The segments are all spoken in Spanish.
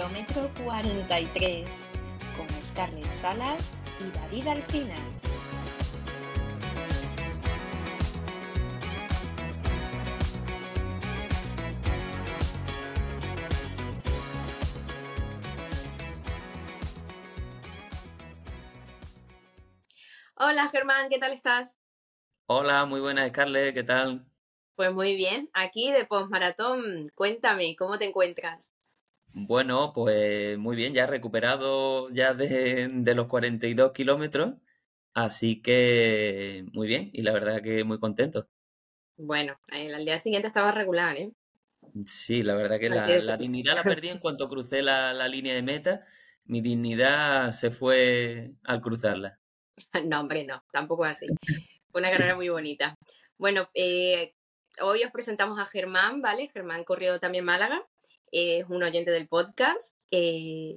kilómetro 43 con Scarlett Salas y David Alcina. Hola Germán, ¿qué tal estás? Hola, muy buenas Scarlett, ¿qué tal? Pues muy bien, aquí de postmaratón, cuéntame, ¿cómo te encuentras? Bueno, pues muy bien, ya recuperado ya de, de los 42 kilómetros, así que muy bien, y la verdad que muy contento. Bueno, al día siguiente estaba regular, ¿eh? Sí, la verdad que la, la dignidad la perdí en cuanto crucé la, la línea de meta, mi dignidad se fue al cruzarla. No, hombre, no, tampoco así. Fue una carrera muy bonita. Bueno, eh, hoy os presentamos a Germán, ¿vale? Germán corrió también Málaga, es un oyente del podcast. eh,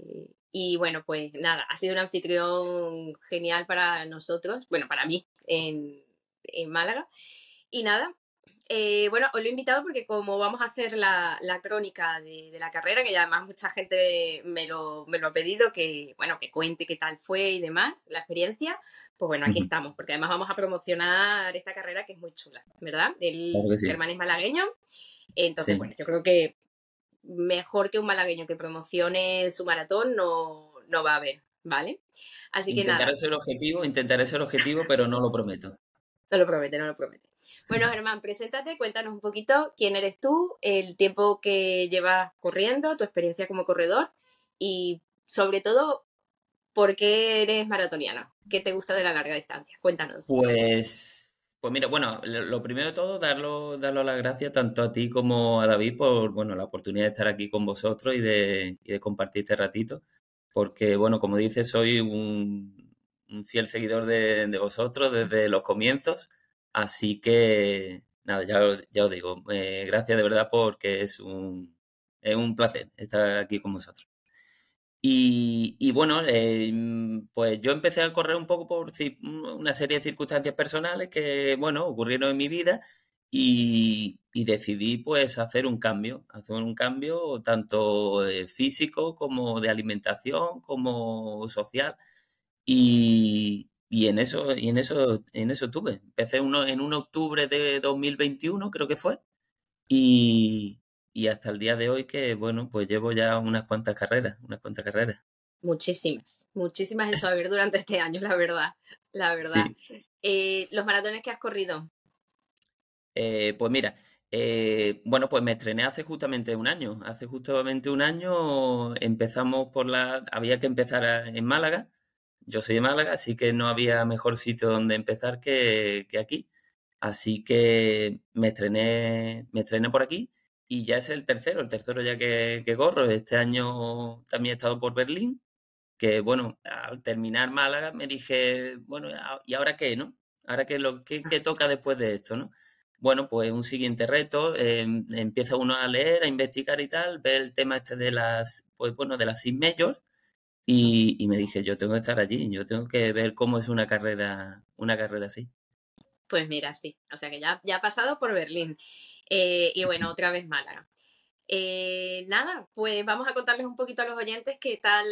y bueno, pues nada, ha sido un anfitrión genial para nosotros, bueno, para mí en, en Málaga. Y nada, eh, bueno, os lo he invitado porque como vamos a hacer la, la crónica de, de la carrera, que ya además mucha gente me lo, me lo ha pedido, que bueno, que cuente qué tal fue y demás, la experiencia, pues bueno, aquí estamos, porque además vamos a promocionar esta carrera que es muy chula, ¿verdad? El Claro sí. Germán es malagueño, entonces Sí. bueno, yo creo que mejor que un malagueño que promocione su maratón no, no va a haber, ¿vale? Así que nada, Intentaré ser objetivo, intentaré ser objetivo, pero no lo prometo. no lo promete, no lo promete. Bueno, Germán, preséntate, cuéntanos un poquito quién eres tú, el tiempo que llevas corriendo, tu experiencia como corredor y sobre todo, ¿por qué eres maratoniano? ¿Qué te gusta de la larga distancia? Cuéntanos. Pues, pues mira, bueno, lo primero de todo, darlo, darlo las gracias tanto a ti como a David por, bueno, la oportunidad de estar aquí con vosotros y de, y de compartir este ratito, porque, bueno, como dices, soy un, fiel seguidor de, vosotros desde los comienzos, así que, nada, ya, ya os digo, eh, gracias de verdad porque es un, es un placer estar aquí con vosotros. Y, bueno, eh, mm, pues yo empecé a correr un poco por ci- una serie de circunstancias personales que, bueno, ocurrieron en mi vida y, decidí pues hacer un cambio, hacer un cambio tanto físico como de alimentación, como social y, y en eso, y en eso, en eso tuve. Empecé uno, en un octubre de 2021, creo que fue, y, y hasta el día de hoy que, bueno, pues llevo ya unas cuantas carreras, unas cuantas carreras. Muchísimas, muchísimas en saber durante este año, la verdad, la verdad. Sí. Eh, los maratones que has corrido, Eh, pues mira, eh, bueno, pues me estrené hace justamente un año. Hace justamente un año empezamos por la... Había que empezar a- en Málaga. Yo soy de Málaga, así que no había mejor sitio donde empezar que, que aquí. Así que me estrené, me estrené por aquí y ya es el tercero, el tercero ya que, que corro. Este año también he estado por Berlín, que bueno, al terminar Málaga me dije, bueno, ¿y ahora qué, no? ¿Ahora qué, lo, qué, qué toca después de esto, no? Bueno, pues un siguiente reto, eh, empieza uno a leer, a investigar y tal, ver el tema este de las, pues bueno, de las Six Majors y, y me dije, yo tengo que estar allí, yo tengo que ver cómo es una carrera, una carrera así. pues mira, sí, o sea que ya, ya ha pasado por Berlín. Eh, y bueno, otra vez Málaga. Eh, nada, pues vamos a contarles un poquito a los oyentes qué tal,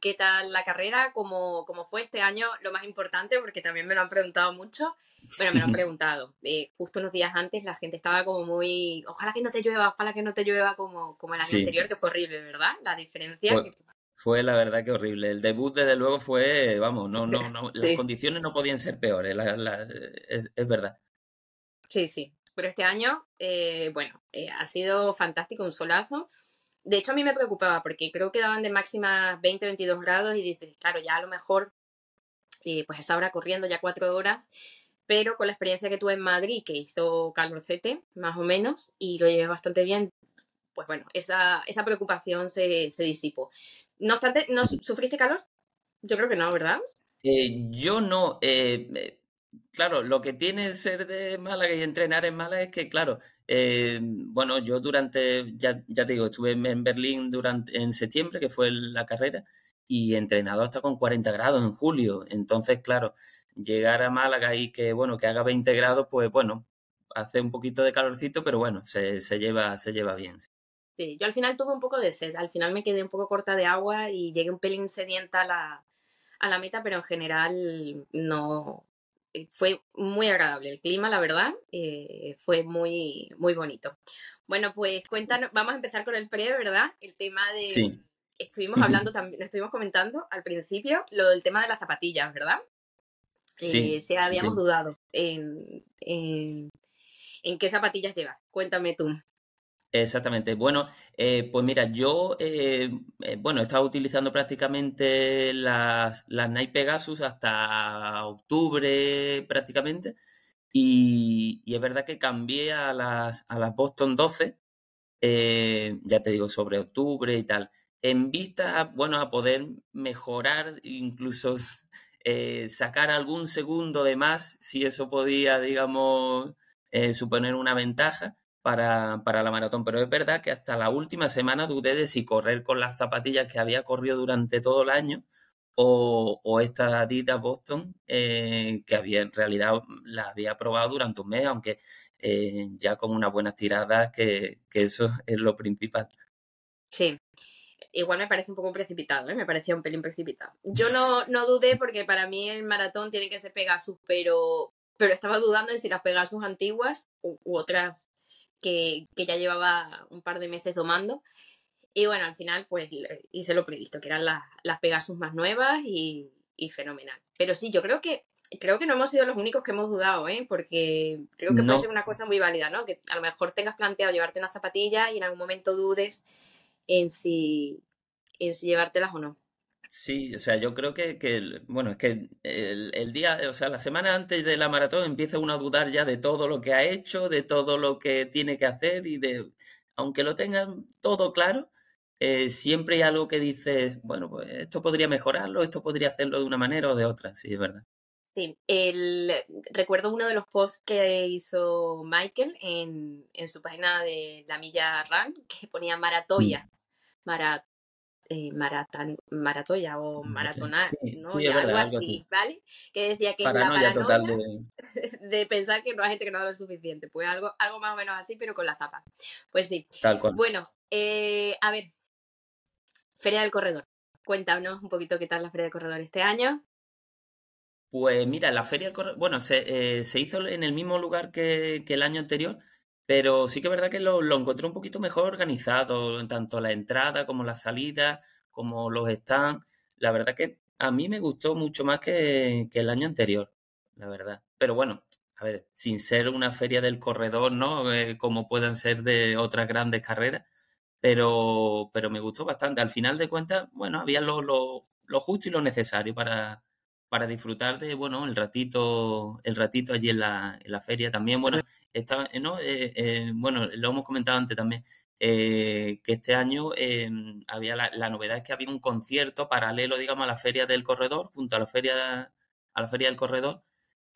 qué tal la carrera, cómo, cómo fue este año, lo más importante, porque también me lo han preguntado mucho. Bueno, me lo han preguntado. eh, justo unos días antes la gente estaba como muy, ojalá que no te llueva, ojalá que no te llueva como, como el año Sí. anterior, que fue horrible, ¿verdad? La diferencia. Fue, que- fue la verdad que horrible. El debut, desde luego, fue, vamos, no, no, no, las condiciones no podían ser peores, la- la- es, es verdad. sí, sí. Pero este año, eh, bueno, eh, ha sido fantástico, un solazo. De hecho, a mí me preocupaba porque creo que daban de máxima 20, 22 grados y dices, claro, ya a lo mejor, eh, pues esa hora corriendo ya cuatro horas, pero con la experiencia que tuve en Madrid, que hizo calorcete, más o menos, y lo llevé bastante bien, pues bueno, esa, esa preocupación se, se disipó. No obstante, ¿no su- sufriste calor? Yo creo que no, ¿verdad? Yo no, eh, claro, lo que tiene ser de Málaga y entrenar en Málaga es que, claro, eh, bueno, yo durante, ya, ya te digo, estuve en Berlín durante, en septiembre, que fue la carrera, y entrenado hasta con 40 grados en julio. Entonces, claro, llegar a Málaga y que, bueno, que haga 20 grados, pues bueno, hace un poquito de calorcito, pero bueno, se, se lleva, se lleva bien. Sí, yo al final tuve un poco de sed, al final me quedé un poco corta de agua y llegué un pelín sedienta a la, a la meta, pero en general no, fue muy agradable el clima, la verdad, eh, fue muy, muy bonito. Bueno, pues cuéntanos, vamos a empezar con el pre, ¿verdad? El tema de... Sí. Estuvimos hablando también, estuvimos comentando al principio lo del tema de las zapatillas, ¿verdad? Sí, Eh, habíamos sí. dudado en, en, en qué zapatillas llevas. Cuéntame tú. Exactamente. Bueno, eh, pues mira, yo eh, eh, bueno, he estado utilizando prácticamente las, las Nike Pegasus hasta octubre prácticamente y, es verdad que cambié a las, a las Boston 12, eh, ya te digo, sobre octubre y tal, en vista, bueno, a poder mejorar, incluso sacar algún segundo de más, si eso podía, digamos, suponer una ventaja para, para la maratón, pero es verdad que hasta la última semana dudé de si correr con las zapatillas que había corrido durante todo el año o, o esta Adidas Boston eh, que había en realidad la había probado durante un mes, aunque eh, ya con unas buenas tiradas, que, que eso es lo principal. Sí. Igual me parece un poco precipitado, ¿eh? me parecía un pelín precipitado. Yo no, no dudé porque para mí el maratón tiene que ser Pegasus, pero, pero estaba dudando de si las Pegasus antiguas u otras que, que, ya llevaba un par de meses domando. Y bueno, al final pues hice lo previsto, que eran las, las Pegasus más nuevas y, y, fenomenal. Pero sí, yo creo que creo que no hemos sido los únicos que hemos dudado, ¿eh? porque creo que No. puede ser una cosa muy válida, ¿no? Que a lo mejor tengas planteado llevarte unas zapatillas y en algún momento dudes en si, en si llevártelas o no. Sí, o sea, yo creo que, que el- bueno, es que el, el día, o sea, la semana antes de la maratón empieza uno a dudar ya de todo lo que ha hecho, de todo lo que tiene que hacer y de, aunque lo tengan todo claro, eh, siempre hay algo que dices, bueno, pues esto podría mejorarlo, esto podría hacerlo de una manera o de otra, sí, es verdad. Sí, el, recuerdo uno de los posts que hizo Michael en, en su página de la Milla Run, que ponía maratoya, mara, eh, maratan, maratoya o maratonar, Sí, ¿no? sí, algo verdad, así, algo así. ¿vale? Que decía que la Paranoia total de de pensar que no has entrenado lo suficiente, pues algo, algo más o menos así, pero con la zapa. Pues sí. tal cual. Bueno, eh, a ver, Feria del Corredor. Cuéntanos un poquito qué tal la Feria del Corredor este año. Pues mira, la feria, del corre- bueno, se, eh, se hizo en el mismo lugar que, que el año anterior, pero sí que es verdad que lo, lo encontré un poquito mejor organizado, tanto la entrada como la salida, como los stands. La verdad que a mí me gustó mucho más que, que el año anterior, la verdad. Pero bueno, a ver, sin ser una feria del corredor, ¿no? Eh, como puedan ser de otras grandes carreras, pero, pero me gustó bastante. Al final de cuentas, bueno, había lo, lo, lo justo y lo necesario para, para disfrutar de, bueno, el ratito, el ratito allí en la, en la feria también. Bueno, estaba, eh, ¿no? Eh, eh, bueno, lo hemos comentado antes también, eh, que este año había la, la novedad es que había un concierto paralelo, digamos, a la feria del corredor, junto a la feria, a la feria del corredor,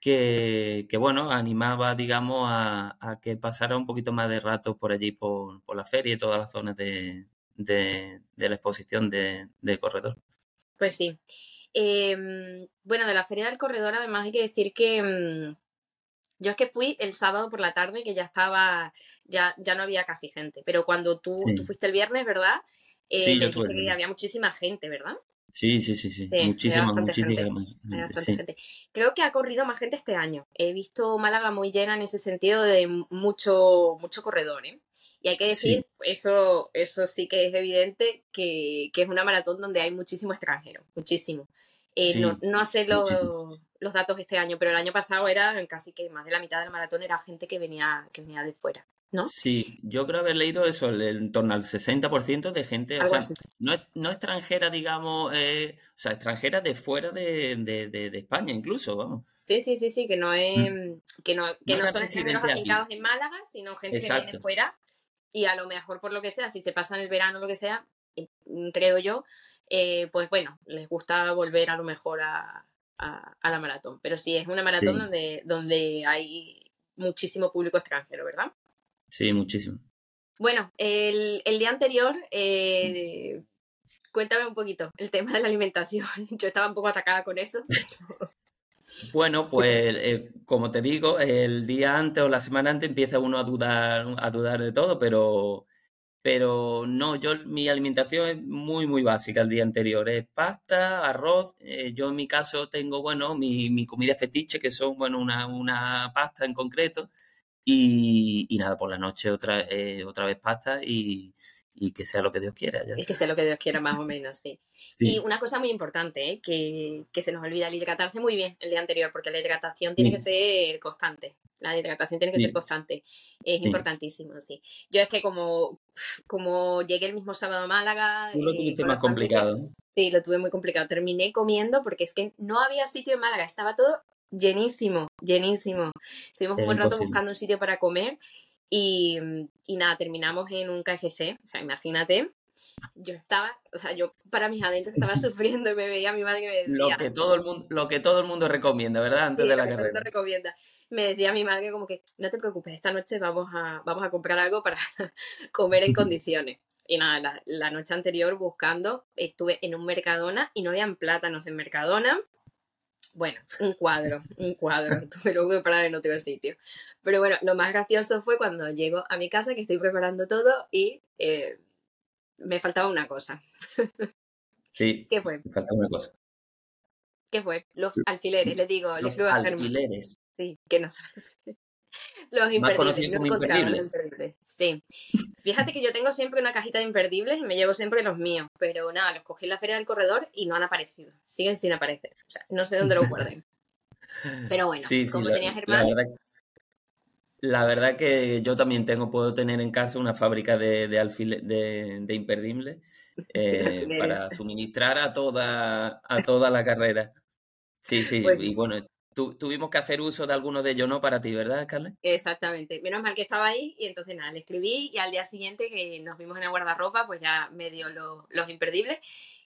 que, que bueno, animaba, digamos, a, a que pasara un poquito más de rato por allí, por, por la feria y todas las zonas de, de, de la exposición de, de corredor. Pues sí. Eh, bueno, de la Feria del Corredor, además hay que decir que mm, yo es que fui el sábado por la tarde, que ya estaba, ya, ya no había casi gente, pero cuando tú, Sí. tú fuiste el viernes, ¿verdad? Eh, Sí, yo que había muchísima gente, ¿verdad? Sí, sí, sí, sí. Sí, Muchísima, muchísima gente. gente, bastante sí. gente. Creo que ha corrido más gente este año. He visto Málaga muy llena en ese sentido de mucho, mucho corredor, ¿eh? Y hay que decir, Sí. eso, eso sí que es evidente, que, que es una maratón donde hay muchísimo extranjero, muchísimo. Eh, Sí, no, no sé muchísimo. los, datos este año, pero el año pasado era casi que más de la mitad del maratón era gente que venía, que venía de fuera, ¿no? Sí, yo creo haber leído eso, en torno al 60% de gente, o sea, no, no extranjera, digamos, eh, o sea, extranjera de fuera de, de, de- de España incluso, vamos. Sí, sí, sí, sí, que no es, Mm. que no, que No no son extranjeros afincados en Málaga, sino gente que viene fuera y a lo mejor por lo que sea, si se pasan el verano o lo que sea, eh, creo yo, eh, pues bueno, les gusta volver a lo mejor a, a- a la maratón. Pero sí, es una maratón Sí. donde, donde hay muchísimo público extranjero, ¿verdad? Sí, muchísimo. Bueno, el, el día anterior, eh, cuéntame un poquito el tema de la alimentación. Yo estaba un poco atacada con eso. Bueno, pues eh, como te digo, el día antes o la semana antes empieza uno a dudar, a dudar de todo, pero, pero no, yo mi alimentación es muy, muy básica el día anterior. Es pasta, arroz. eh, yo en mi caso tengo, bueno, mi, mi comida fetiche, que son, bueno, una, una pasta en concreto. Y, y nada, por la noche otra, eh, otra vez pasta y, y que sea lo que Dios quiera. ya está. que sé lo que Dios quiera más o menos, sí. Sí. Y una cosa muy importante, ¿eh? que, que se nos olvida, el hidratarse muy bien el día anterior, porque la hidratación tiene que ser constante. La hidratación tiene que Sí. ser constante. Es Sí. importantísimo, sí. Yo es que como, como llegué el mismo sábado a Málaga... Tú lo eh, tuviste más complicado. Sí, lo tuve muy complicado. Terminé comiendo porque es que no había sitio en Málaga, estaba todo llenísimo, llenísimo. Estuvimos un Era buen rato buscando un sitio para comer y, y nada, terminamos en un KFC, o sea, imagínate. Yo estaba, o sea, yo para mis adentros estaba sufriendo y me veía a mi madre que me Lo decía, que todo el mundo, lo que todo el mundo recomienda, ¿verdad? Antes Sí, de lo la que todo el mundo carrera. recomienda. Me decía mi madre como que, no te preocupes, esta noche vamos a, vamos a comprar algo para comer en condiciones. Y nada, la, la noche anterior buscando, estuve en un Mercadona y no habían plátanos en Mercadona. Bueno, un cuadro, un cuadro. Tuve luego que parar en otro sitio. Pero bueno, lo más gracioso fue cuando llego a mi casa, que estoy preparando todo y eh, me faltaba una cosa. Sí, ¿Qué fue? me falta una cosa. ¿Qué fue? Los alfileres, les digo, les Los a Germán. alfileres. Sí, que no son. Los imperdibles, los imperdibles. imperdibles. Sí. Fíjate que yo tengo siempre una cajita de imperdibles y me llevo siempre los míos. Pero nada, los cogí en la feria del corredor y no han aparecido. Siguen sin aparecer. O sea, no sé dónde los guarden. Pero bueno, Sí, sí, como la, tenía la Germán, verdad, la verdad que yo también tengo, puedo tener en casa una fábrica de, de, alfile- de, de imperdibles eh, para suministrar a toda, a toda la carrera. Sí, sí, y bueno, tu- tuvimos que hacer uso de algunos de ellos, ¿no? Para ti, ¿verdad, Carles? Exactamente. Menos mal que estaba ahí y entonces nada, le escribí y al día siguiente que nos vimos en el guardarropa, pues ya me dio los, los imperdibles.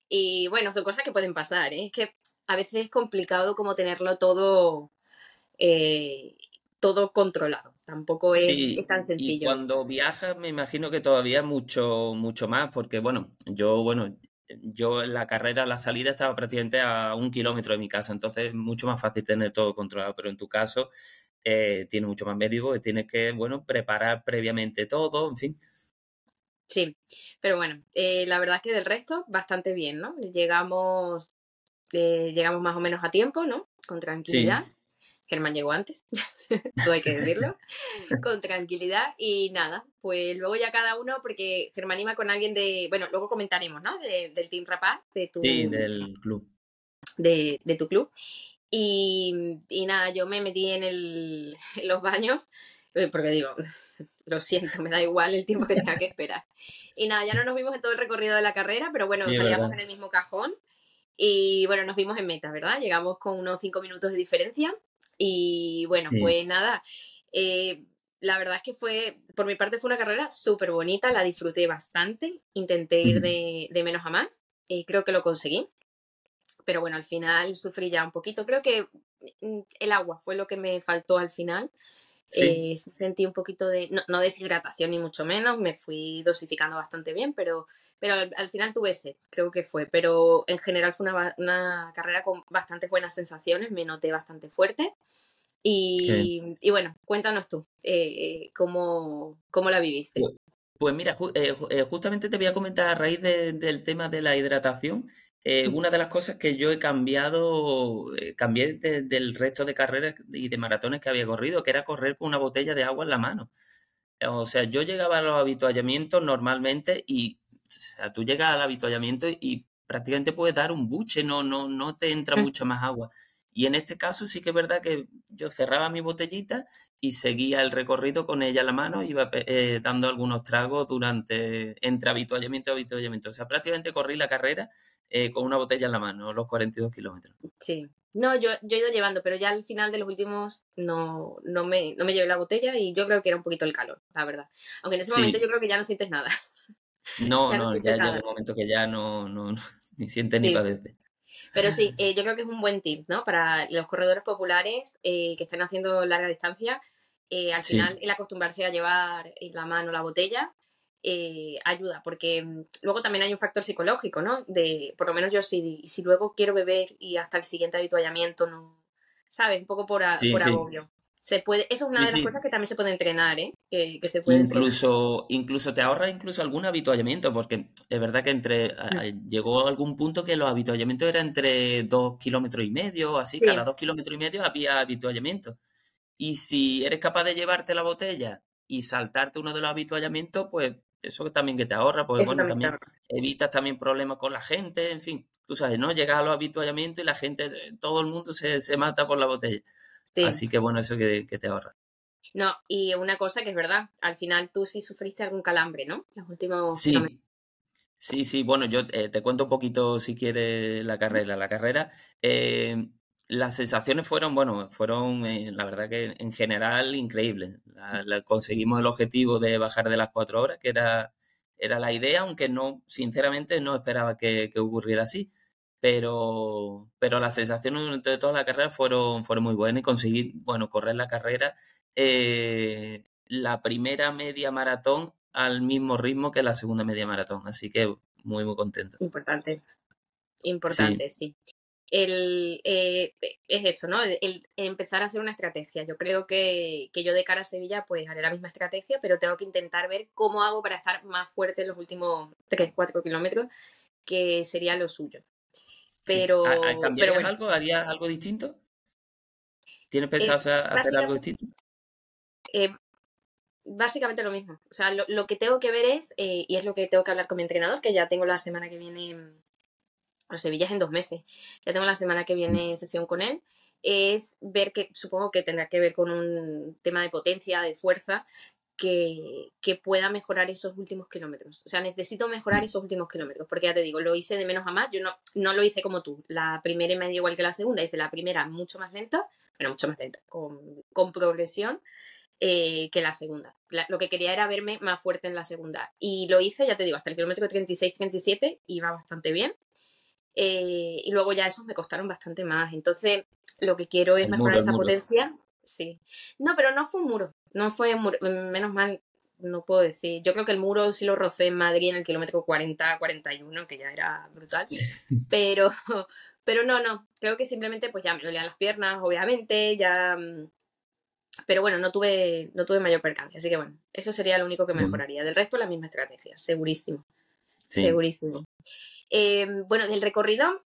Y bueno, son cosas que pueden pasar, ¿eh? Es que a veces es complicado como tenerlo todo, eh, todo controlado. Tampoco es, Sí, es tan y sencillo. cuando viajas me imagino que todavía mucho, mucho más, porque bueno, yo, bueno, yo en la carrera, la salida estaba prácticamente a un kilómetro de mi casa, entonces es mucho más fácil tener todo controlado, pero en tu caso eh, tienes mucho más medio porque tienes que, bueno, preparar previamente todo, en fin. Sí, pero bueno, eh, la verdad es que del resto, bastante bien, ¿no? Llegamos, eh, llegamos más o menos a tiempo, ¿no? Con tranquilidad. Sí, Germán llegó antes, todo hay que decirlo, con tranquilidad y nada, pues luego ya cada uno, porque Germán iba con alguien de, bueno, luego comentaremos, ¿no? De- del Team Rapaz, de tu, sí, del club. de, de tu club. Y, y nada, yo me metí en, el, en los baños, eh, porque digo, lo siento, me da igual el tiempo que tenga que esperar. Y nada, ya no nos vimos en todo el recorrido de la carrera, pero bueno, Sí, salíamos verdad. en el mismo cajón. Y bueno, nos vimos en meta, ¿verdad? Llegamos con unos cinco minutos de diferencia. Y bueno, Sí. pues nada, eh, la verdad es que fue, por mi parte fue una carrera súper bonita, la disfruté bastante, intenté ir de, de menos a más, y creo que lo conseguí. Pero bueno, al final sufrí ya un poquito. Creo que mm, el agua fue lo que me faltó al final. Sí, Eh, sentí un poquito de, no, no deshidratación ni mucho menos, me fui dosificando bastante bien, pero, pero al, al final tuve sed, creo que fue. Pero en general fue una, una carrera con bastantes buenas sensaciones, me noté bastante fuerte. Y, y bueno, cuéntanos tú, eh, cómo, cómo la viviste. Pues, pues mira, eh, ju- eh, justamente te voy a comentar a raíz de- del tema de la hidratación. Eh, una de las cosas que yo he cambiado, eh, cambié de- del resto de carreras y de maratones que había corrido, que era correr con una botella de agua en la mano. O sea, yo llegaba a los avituallamientos normalmente y, o sea, tú llegas al avituallamiento y prácticamente puedes dar un buche, no, no, no te entra Mm, mucha más agua. Y en este caso sí que es verdad que yo cerraba mi botellita y seguía el recorrido con ella en la mano, iba eh, dando algunos tragos durante, entre avituallamiento y avituallamiento. O sea, prácticamente corrí la carrera eh, con una botella en la mano, los 42 kilómetros. Sí. No, yo, yo he ido llevando, pero ya al final de los últimos no, no, me, no me llevé la botella y yo creo que era un poquito el calor, la verdad. Aunque en ese momento Sí, yo creo que ya no sientes nada. no, Ya no no, ya llega un momento que ya no, no, no, ni sientes ni padeces. Pero sí, eh, yo creo que es un buen tip, ¿no? Para los corredores populares eh, que están haciendo larga distancia, eh, al Sí, final el acostumbrarse a llevar en la mano la botella eh, ayuda, porque mm, luego también hay un factor psicológico, ¿no? De, por lo menos yo si, si luego quiero beber y hasta el siguiente habituallamiento no, ¿sabes? Un poco por, a- sí, por sí. agobio. se puede, eso es una de las cosas que también se puede entrenar, ¿eh? Que, se puede incluso, incluso te ahorra incluso algún habituallamiento, porque es verdad que entre mm. llegó algún punto que los habituallamientos eran entre dos kilómetros y medio, así, cada dos kilómetros y medio había habituallamiento. Y si eres capaz de llevarte la botella y saltarte uno de los habituallamientos, pues eso también que te ahorra, porque bueno, también, evitas también problemas con la gente, en fin, tú sabes, ¿no? Llegas a los habituallamientos y la gente, todo el mundo se, se mata por la botella. Así que bueno, eso que, te ahorra. No, y una cosa que es verdad, al final tú sí sufriste algún calambre, ¿no? Los últimos sí. Sí, sí, bueno, yo eh, te cuento un poquito si quieres la carrera. La carrera, eh, las sensaciones fueron, bueno, fueron, eh, la verdad que en general increíbles. conseguimos el objetivo de bajar de las cuatro horas, que era, era la idea, aunque no, sinceramente no esperaba que ocurriera así pero, pero las sensaciones durante toda la carrera fueron, fueron muy buenas y conseguir, bueno, correr la carrera, eh, la primera media maratón al mismo ritmo que la segunda media maratón, así que muy, muy contento. Importante, importante, sí. El, eh, es eso, ¿no? El, empezar a hacer una estrategia. Yo creo que, que, yo de cara a Sevilla pues haré la misma estrategia, pero tengo que intentar ver cómo hago para estar más fuerte en los últimos 3, 4 kilómetros, que sería lo suyo. Pero, ¿Cambiarías algo? ¿Harías algo distinto? ¿Tienes eh, pensado hacer algo distinto? Eh, básicamente lo mismo. O sea, lo, que tengo que ver es, eh, y es lo que tengo que hablar con mi entrenador, que ya tengo la semana que viene, a Sevilla es en dos meses, ya tengo la semana que viene sesión con él, es ver que supongo que tendrá que ver con un tema de potencia, de fuerza, que, pueda mejorar esos últimos kilómetros. O sea, necesito mejorar esos últimos kilómetros, porque ya te digo, lo hice de menos a más. Yo no, no lo hice como tú. La primera y media igual que la segunda, hice la primera mucho más lenta, pero mucho más lenta, con, progresión. Eh, que la segunda. lo que quería era verme más fuerte en la segunda. Y lo hice, ya te digo, hasta el kilómetro 36-37 iba bastante bien. Eh, y luego ya esos me costaron bastante más. Entonces, lo que quiero es mejorar esa potencia. Sí. No, pero no fue un muro. No fue, menos mal, no puedo decir. Yo creo que el muro sí lo rocé en Madrid en el kilómetro 40-41, que ya era brutal. Pero, pero no, no. Creo que simplemente pues ya me dolían las piernas, obviamente, ya... Mm, pero bueno, no tuve, no tuve mayor percance. Así que bueno, eso sería lo único que mejoraría. Del resto, la misma estrategia, segurísimo. Segurísimo. Em, bueno, del recorrido,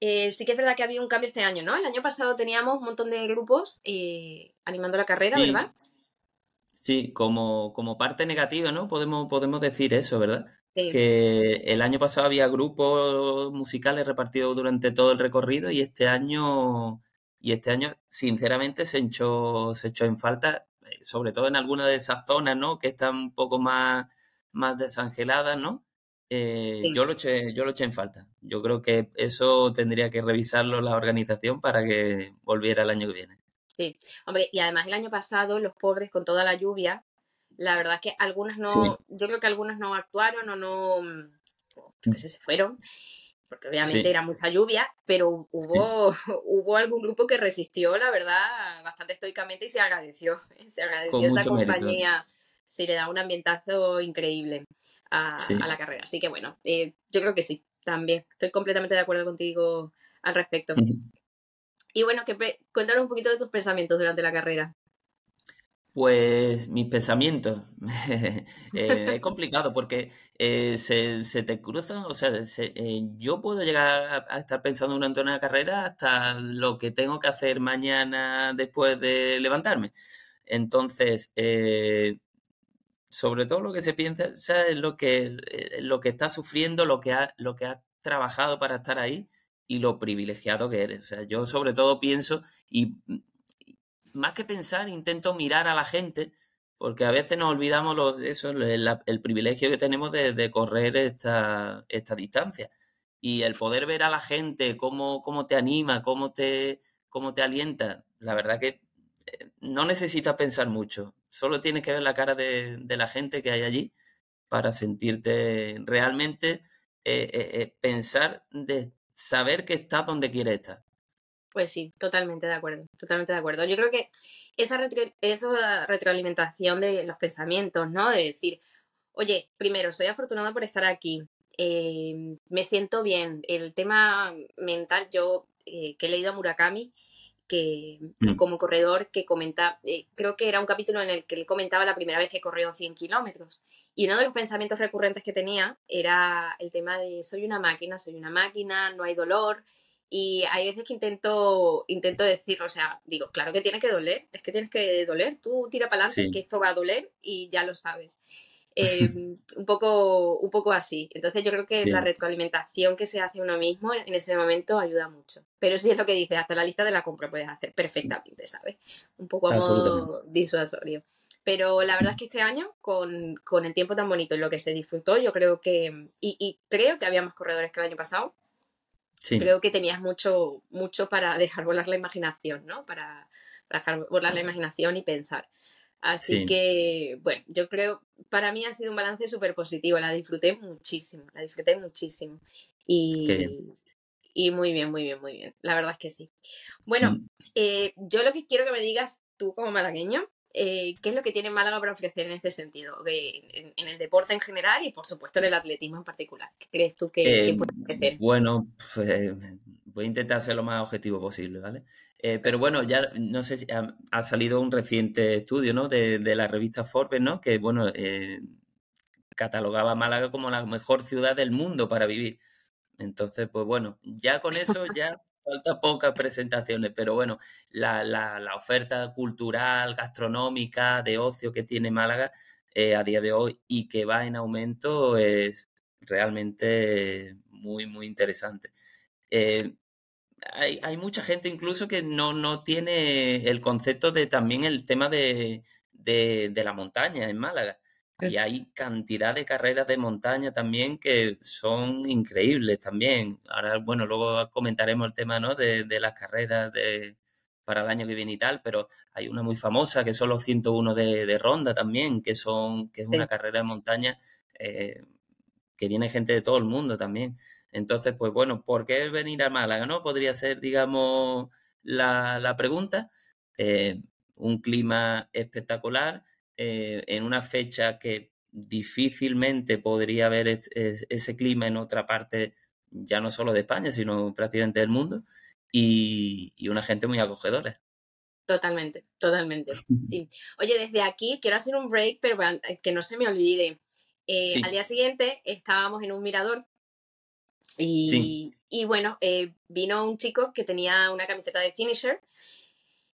eh, sí que es verdad que ha habido un cambio este año, ¿no? El año pasado teníamos un montón de grupos eh, animando la carrera, ¿verdad? Sí, como, como parte negativa, ¿no? Podemos, podemos decir eso, ¿verdad? Que el año pasado había grupos musicales repartidos durante todo el recorrido y este año, y este año, sinceramente, se echó, se echó en falta, eh, sobre todo en algunas de esas zonas, ¿no? Que están un poco más, más desangeladas, ¿no? Eh, yo, lo eché, yo lo eché en falta. Yo creo que eso tendría que revisarlo la organización para que volviera el año que viene. Sí, hombre, y además el año pasado los pobres con toda la lluvia, la verdad es que algunas no, yo creo que algunas no actuaron o no, mm, se fueron, porque obviamente era mucha lluvia, pero hubo, hubo algún grupo que resistió, la verdad, bastante estoicamente y se agradeció, se agradeció esa compañía, sí, le da un ambientazo increíble a, la carrera. Así que bueno, eh, yo creo que sí, también, estoy completamente de acuerdo contigo al respecto. Y bueno, que cuéntanos un poquito de tus pensamientos durante la carrera. Pues mis pensamientos. Eh, es complicado porque eh, se, te cruzan, o sea, eh, yo puedo llegar a, estar pensando durante una carrera hasta lo que tengo que hacer mañana después de levantarme. Entonces, sobre todo lo que se piensa es lo que, lo que está sufriendo, lo que, ha, lo que ha trabajado para estar ahí y lo privilegiado que eres. O sea, yo sobre todo pienso y más que pensar, intento mirar a la gente, porque a veces nos olvidamos lo, eso, el, privilegio que tenemos de, correr esta, esta, distancia. Y el poder ver a la gente, cómo, cómo te anima, cómo te, cómo te alienta, la verdad que eh, no necesitas pensar mucho. Solo tienes que ver la cara de, la gente que hay allí para sentirte realmente eh, eh, pensar de, saber que estás donde quieres estar. Pues sí, totalmente de acuerdo, totalmente de acuerdo. Yo creo que esa, esa retroalimentación de los pensamientos, ¿no? De decir, oye, primero, soy afortunado por estar aquí, eh, me siento bien. El tema mental, yo eh, que he leído a Murakami, que Mm. como corredor que comenta, eh, creo que era un capítulo en el que él comentaba la primera vez que corrió 100 kilómetros. Y uno de los pensamientos recurrentes que tenía era el tema de soy una máquina, soy una máquina, no hay dolor. Y hay veces que intento, intento decirlo, o sea, digo, claro que tiene que doler, es que tienes que doler, tú tira para adelante Sí. que esto va a doler y ya lo sabes. Eh, un, poco, un poco así. Entonces yo creo que Sí. la retroalimentación que se hace uno mismo en ese momento ayuda mucho. Pero sí es lo que dice, hasta la lista de la compra puedes hacer perfectamente, ¿sabes? Un poco a modo disuasorio. Pero la verdad es que este año, con, con el tiempo tan bonito y lo que se disfrutó, yo creo que, y, y creo que había más corredores que el año pasado, Sí, creo que tenías mucho, mucho para dejar volar la imaginación, ¿no? Para, para dejar volar la imaginación y pensar. Así Sí. que, bueno, yo creo, para mí ha sido un balance súper positivo, la disfruté muchísimo, la disfruté muchísimo. Y, y muy bien, muy bien, muy bien, la verdad es que sí. Bueno, Mm. eh, yo lo que quiero que me digas tú como malagueño, eh, ¿qué es lo que tiene Málaga para ofrecer en este sentido? En el deporte en general y por supuesto en el atletismo en particular. ¿Qué crees tú que, que Eh, puede ofrecer? bueno, pues, voy a intentar ser lo más objetivo posible, ¿vale? Eh, pero bueno, ya no sé si ha, ha salido un reciente estudio, ¿no? De, de la revista Forbes, ¿no? Que, bueno, eh, catalogaba a Málaga como la mejor ciudad del mundo para vivir. Entonces, pues bueno, ya con eso ya falta pocas presentaciones, pero bueno, la, la- la oferta cultural, gastronómica, de ocio que tiene Málaga eh, a día de hoy y que va en aumento es realmente muy, muy interesante. Eh, hay, hay mucha gente incluso que no, no tiene el concepto de también el tema de, de, de la montaña en Málaga. Y hay cantidad de carreras de montaña también que son increíbles también. Ahora, bueno, luego comentaremos el tema, ¿no? de, de las carreras de, para el año que viene y tal, pero hay una muy famosa que son los 101 de, de Ronda también, que son, que es una carrera de montaña eh, que viene gente de todo el mundo también. Entonces, pues bueno, ¿por qué venir a Málaga, no? Podría ser, digamos, la, la pregunta. Eh, un clima espectacular, eh, en una fecha que difícilmente podría haber es- es- ese clima en otra parte, ya no solo de España, sino prácticamente del mundo, y, y una gente muy acogedora. Totalmente, totalmente. Sí. Oye, desde aquí quiero hacer un break, pero van- que no se me olvide. Eh, Sí. Al día siguiente estábamos en un mirador y, Sí. y bueno, eh, vino un chico que tenía una camiseta de finisher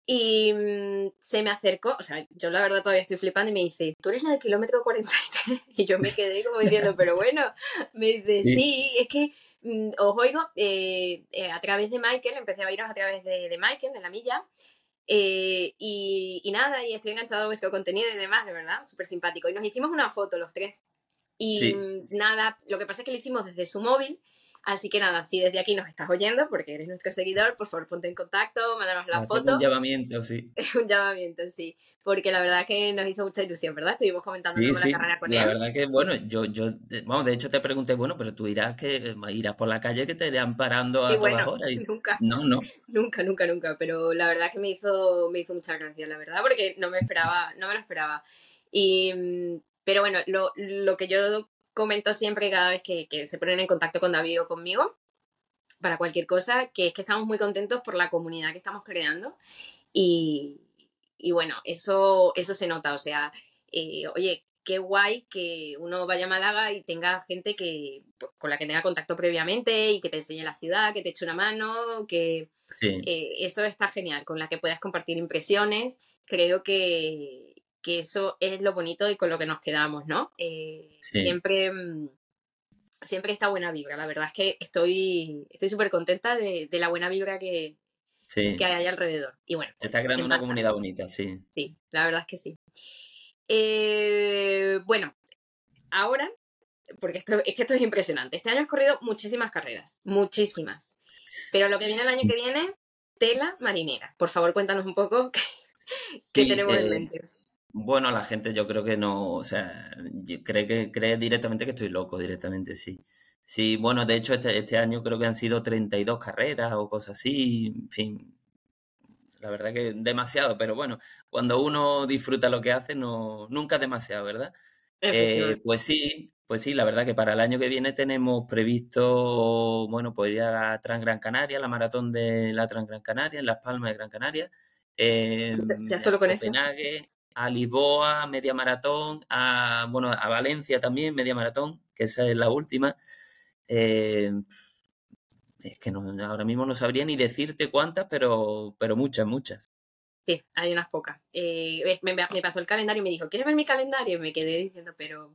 y mm, se me acercó, o sea, yo la verdad todavía estoy flipando y me dice, ¿tú eres la de kilómetro 43? Y yo me quedé como diciendo, pero bueno, me dice, Sí. sí, es que mm, os oigo eh, eh, a través de Michael, empecé a oíros a través de, de Michael, de la milla. eh, y, y nada, y estoy enganchado a vuestro contenido y demás, de verdad, súper simpático. Y nos hicimos una foto los tres. Y Sí. mm, nada, lo que pasa es que lo hicimos desde su móvil. Así que nada, si desde aquí nos estás oyendo, porque eres nuestro seguidor, por favor ponte en contacto, mándanos la Haciendo foto. Un llamamiento, sí. un llamamiento, sí. Porque la verdad que nos hizo mucha ilusión, ¿verdad? Estuvimos comentando Sí, sí, la carrera con la él. verdad que, bueno, yo, yo, vamos, de hecho te pregunté, bueno, pero tú irás que eh, irás por la calle que te irán parando a Y todas bueno, horas. Y, nunca, no, no, nunca, nunca, nunca. Pero la verdad que me hizo, me hizo mucha gracia, la verdad, porque no me esperaba, no me lo esperaba. Y, mm, pero bueno, lo, lo que yo comento siempre cada vez que, que se ponen en contacto con David o conmigo, para cualquier cosa, que es que estamos muy contentos por la comunidad que estamos creando. Y, y bueno, eso, eso se nota. O sea, eh, oye, qué guay que uno vaya a Málaga y tenga gente que con la que tenga contacto previamente y que te enseñe la ciudad, que te eche una mano, que sí, eh, eso está genial, con la que puedas compartir impresiones. Creo que, que eso es lo bonito y con lo que nos quedamos, ¿no? Eh, Sí. Siempre, mm, siempre está buena vibra. La verdad es que estoy estoy súper contenta de, de la buena vibra que, sí. que hay alrededor. Y bueno, está creando una comunidad bonita, sí. Sí, la verdad es que sí. Eh, bueno, ahora, porque esto, es que esto es impresionante. Este año has corrido muchísimas carreras, muchísimas. Pero lo que viene el año Sí. que viene, tela marinera. Por favor, cuéntanos un poco qué, Sí, tenemos en eh, mente. Bueno, la gente yo creo que no, o sea, cree que cree directamente que estoy loco, directamente, sí. Sí, bueno, de hecho este, este año creo que han sido 32 carreras o cosas así, en fin, la verdad que demasiado, pero bueno, cuando uno disfruta lo que hace, no, nunca es demasiado, ¿verdad? Eh, pues sí, Pues sí, la verdad que para el año que viene tenemos previsto, bueno, pues ir a la Gran Canaria, la maratón de la Gran Canaria, en Las Palmas de Gran Canaria. ya solo con Copenhague, a Lisboa, media maratón, a, bueno, a Valencia también, media maratón, que esa es la última. Eh, es que no, ahora mismo no sabría ni decirte cuántas, pero, pero muchas, muchas. Sí, hay unas pocas. Eh, me, pasó el calendario y me dijo, ¿quieres ver mi calendario? Y me quedé diciendo, pero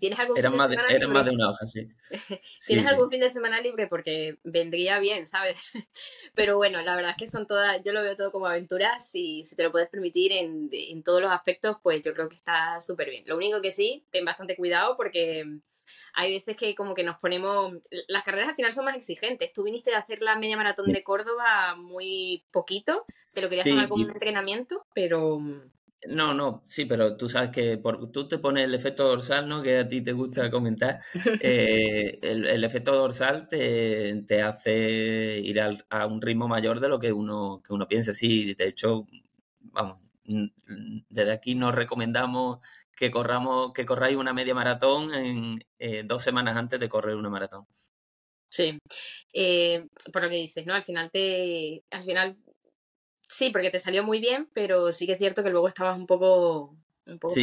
¿tienes algún fin de semana libre? Era más de una hoja, sí. ¿Tienes algún fin de semana libre? Porque vendría bien, ¿sabes? pero bueno, la verdad es que son todas, yo lo veo todo como aventuras y si te lo puedes permitir en, en todos los aspectos, pues yo creo que está súper bien. Lo único que sí, ten bastante cuidado porque hay veces que como que nos ponemos, las carreras al final son más exigentes. Tú viniste a hacer la media maratón de Córdoba muy poquito, te lo querías tomar como un entrenamiento, pero... No, no, sí, pero tú sabes que por, tú te pones el efecto dorsal, ¿no? Que a ti te gusta comentar. Eh, el, efecto dorsal te, te hace ir a un ritmo mayor de lo que uno, que uno piensa. Sí, de hecho, vamos, desde aquí nos recomendamos que corramos, que corráis una media maratón en eh, dos semanas antes de correr una maratón. Sí, eh, por lo que dices, ¿no? Al final te, al final, sí, porque te salió muy bien, pero sí que es cierto que luego estabas un poco, un poco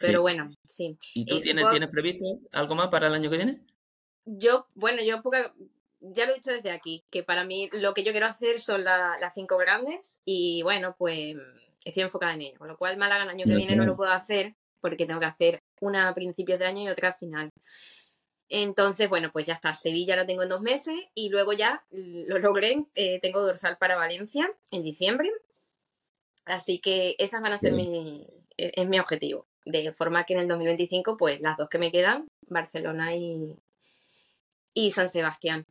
Pero bueno, sí. ¿Y tú eh, tienes, tienes previsto algo más para el año que viene? Yo, bueno, yo poca, ya lo he dicho desde aquí, que para mí lo que yo quiero hacer son las cinco grandes y bueno, pues estoy enfocada en ello. Con lo cual, Málaga el año que viene no lo puedo hacer porque tengo que hacer una a principios de año y otra a final. Entonces, bueno, pues ya está. Sevilla la tengo en dos meses y luego ya lo logré. Eh, tengo dorsal para Valencia en diciembre. Así que esas van a ser mi, e, es mi objetivo. De forma que en el 2025, pues las dos que me quedan, Barcelona y, y San Sebastián.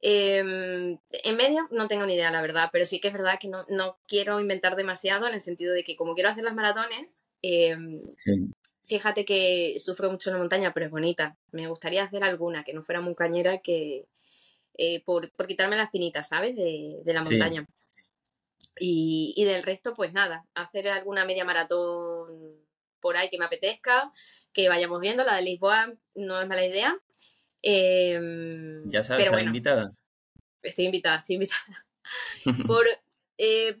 Em, en medio no tengo ni idea, la verdad, pero sí que es verdad que no, quiero inventar demasiado en el sentido de que como quiero hacer las maratones, em, fíjate que sufro mucho en la montaña, pero es bonita. Me gustaría hacer alguna que no fuera muy cañera que eh, por, quitarme las pinitas, ¿sabes? De, la montaña. Y, y, del resto, pues nada, hacer alguna media maratón por ahí que me apetezca, que vayamos viendo. La de Lisboa no es mala idea. Em, ya sabes, estás invitada. Estoy invitada, estoy invitada. por, eh,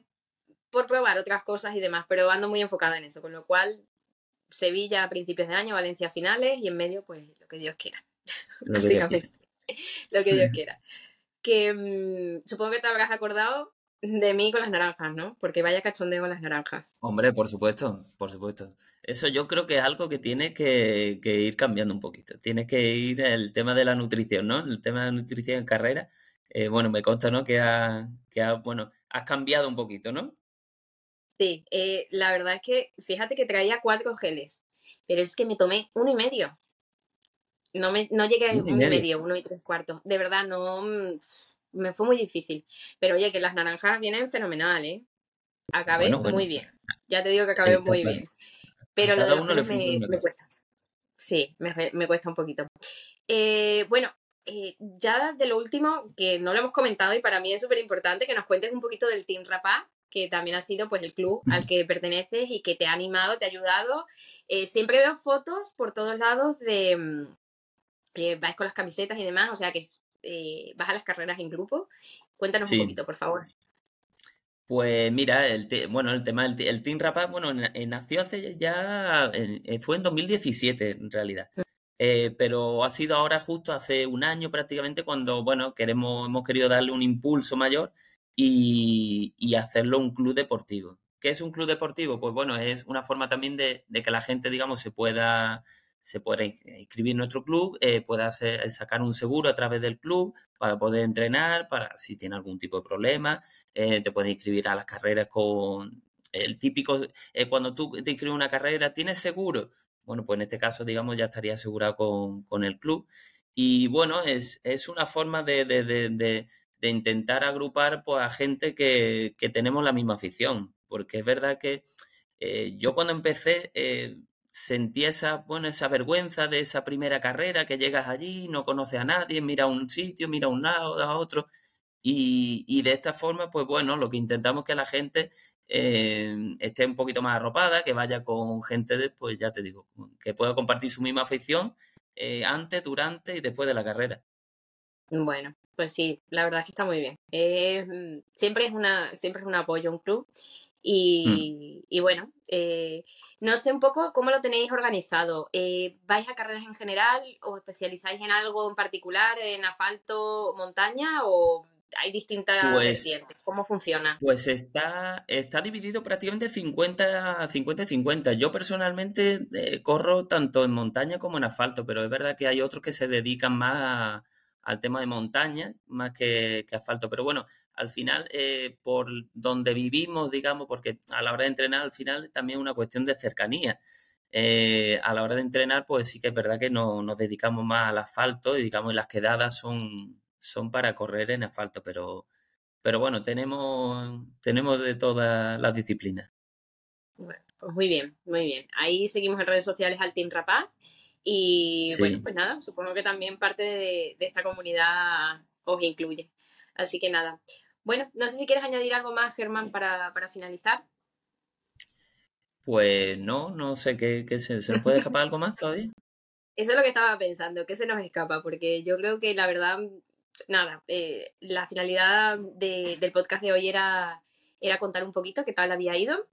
por probar otras cosas y demás, pero ando muy enfocada en eso, con lo cual Sevilla a principios de año, Valencia a finales y en medio, pues lo que Dios quiera. Lo que Dios quiera. lo que Dios quiera. Que mm, supongo que te habrás acordado de mí con las naranjas, ¿no? Porque vaya cachondeo con las naranjas. Hombre, por supuesto, por supuesto. Eso yo creo que es algo que tiene que, ir cambiando un poquito. Tiene que ir el tema de la nutrición, ¿no? El tema de la nutrición en carrera. Eh, bueno, me consta, ¿no? Que ha, que ha, bueno, has cambiado un poquito, ¿no? Sí, eh, la verdad es que fíjate que traía cuatro geles, pero es que me tomé uno y medio. No, me, no llegué a uno y medio, uno y tres cuartos. De verdad, no. Me fue muy difícil. Pero oye, que las naranjas vienen fenomenal, ¿eh? Acabé muy bien. Ya te digo que acabé muy bien. Pero lo de los me, me, cuesta. Sí, me, cuesta un poquito. Eh, bueno, eh, ya de lo último, que no lo hemos comentado y para mí es súper importante que nos cuentes un poquito del Team Rapá, que también ha sido pues el club al que perteneces y que te ha animado, te ha ayudado. Eh, siempre veo fotos por todos lados de... Mm, vais con las camisetas y demás, o sea que vas a las carreras en grupo. Cuéntanos un poquito, por favor. Pues mira, el bueno, el tema del el Team Rapaz, bueno, nació hace ya, eh, fue en 2017 en realidad. Mm. Eh, pero ha sido ahora justo hace un año prácticamente cuando, bueno, queremos, hemos querido darle un impulso mayor y, hacerlo un club deportivo. ¿Qué es un club deportivo? Pues bueno, es una forma también de, de que la gente, digamos, se pueda se puede inscribir en nuestro club, eh, pueda sacar un seguro a través del club para poder entrenar, para si tiene algún tipo de problema, eh, te puedes inscribir a las carreras con el típico, eh, cuando tú te inscribes una carrera, ¿tienes seguro? Bueno, pues en este caso, digamos, ya estaría asegurado con, el club. Y bueno, es, es una forma de, de, de, de, intentar agrupar pues, a gente que, que, tenemos la misma afición, porque es verdad que yo cuando empecé sentí esa, bueno, esa vergüenza de esa primera carrera que llegas allí, no conoces a nadie, mira un sitio, mira un lado, a otro. Y, de esta forma, pues bueno, lo que intentamos es que la gente eh, esté un poquito más arropada, que vaya con gente, de, pues ya te digo, que pueda compartir su misma afición eh, antes, durante y después de la carrera. Bueno, pues sí, la verdad es que está muy bien. Mm, siempre, es una, siempre es un apoyo un club. Mm. Y, bueno, eh, no sé un poco cómo lo tenéis organizado. Eh, ¿Vais a carreras en general o especializáis en algo en particular, en asfalto, montaña o hay distintas pues, ¿Cómo funciona? Pues está, está dividido prácticamente 50 50 50. Yo personalmente eh, corro tanto en montaña como en asfalto, pero es verdad que hay otros que se dedican más al tema de montaña, más que, asfalto. Pero bueno, al final, eh, por donde vivimos, digamos, porque a la hora de entrenar, al final también es una cuestión de cercanía. Eh, a la hora de entrenar, pues sí que es verdad que no, nos dedicamos más al asfalto y digamos las quedadas son son para correr en asfalto, pero, pero bueno, tenemos, tenemos de todas las disciplinas. Pues muy bien, muy bien. Ahí seguimos en redes sociales al Team Rapaz y bueno, pues nada, supongo que también parte de, esta comunidad os incluye. Así que nada. Bueno, no sé si quieres añadir algo más, Germán, para, finalizar. Pues no, no sé, ¿qué, se, se, nos puede escapar algo más todavía? Eso es lo que estaba pensando, ¿qué se nos escapa? Porque yo creo que la verdad nada, eh, la finalidad del podcast de hoy era, era contar un poquito qué tal había ido.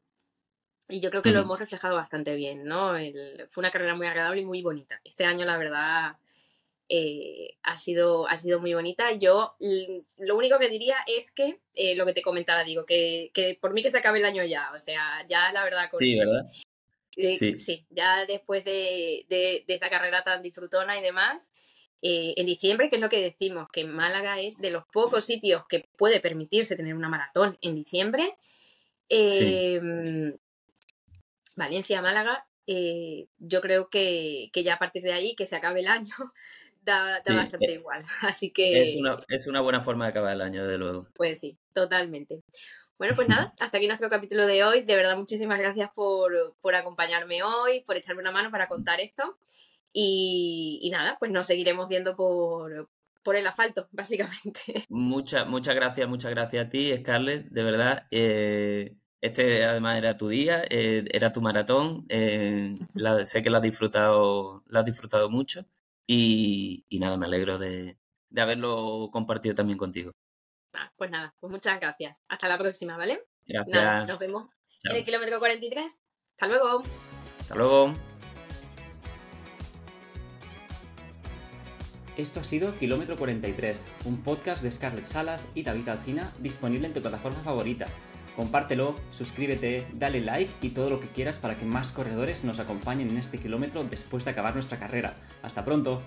Y yo creo que lo hemos reflejado bastante bien, ¿no? fue una carrera muy agradable y muy bonita. Este año, la verdad, eh, ha, sido, ha sido muy bonita. Yo lo único que diría es que, eh, lo que te comentaba, digo, que, por mí que se acabe el año ya. O sea, ya la verdad... sí, ¿verdad? sí. sí. ya después de, de, esta carrera tan disfrutona y demás, eh, en diciembre, que es lo que decimos, que Málaga es de los pocos sitios que puede permitirse tener una maratón en diciembre. Em, Valencia, Málaga, eh, yo creo que, ya a partir de ahí, que se acabe el año, da, bastante eh, igual. Así que. Es una, es una buena forma de acabar el año, de luego. Pues sí, totalmente. Bueno, pues nada, hasta aquí nuestro capítulo de hoy. De verdad, muchísimas gracias por, por acompañarme hoy, por echarme una mano para contar esto. Y, nada, pues nos seguiremos viendo por, por el asfalto, básicamente. Muchas, muchas gracias, muchas gracias a ti, Scarlett, de verdad. Eh, este además era tu día, eh, era tu maratón. Eh, sé que lo has disfrutado, lo has disfrutado mucho. Y, nada, me alegro de, haberlo compartido también contigo. Ah, pues nada, pues muchas gracias. Hasta la próxima, ¿vale? Gracias. nos vemos en el kilómetro 43. Hasta luego. Hasta luego. Esto ha sido Kilómetro 43, un podcast de Scarlett Salas y David Alcina disponible en tu plataforma favorita. Compártelo, suscríbete, dale like y todo lo que quieras para que más corredores nos acompañen en este kilómetro después de acabar nuestra carrera. ¡Hasta pronto!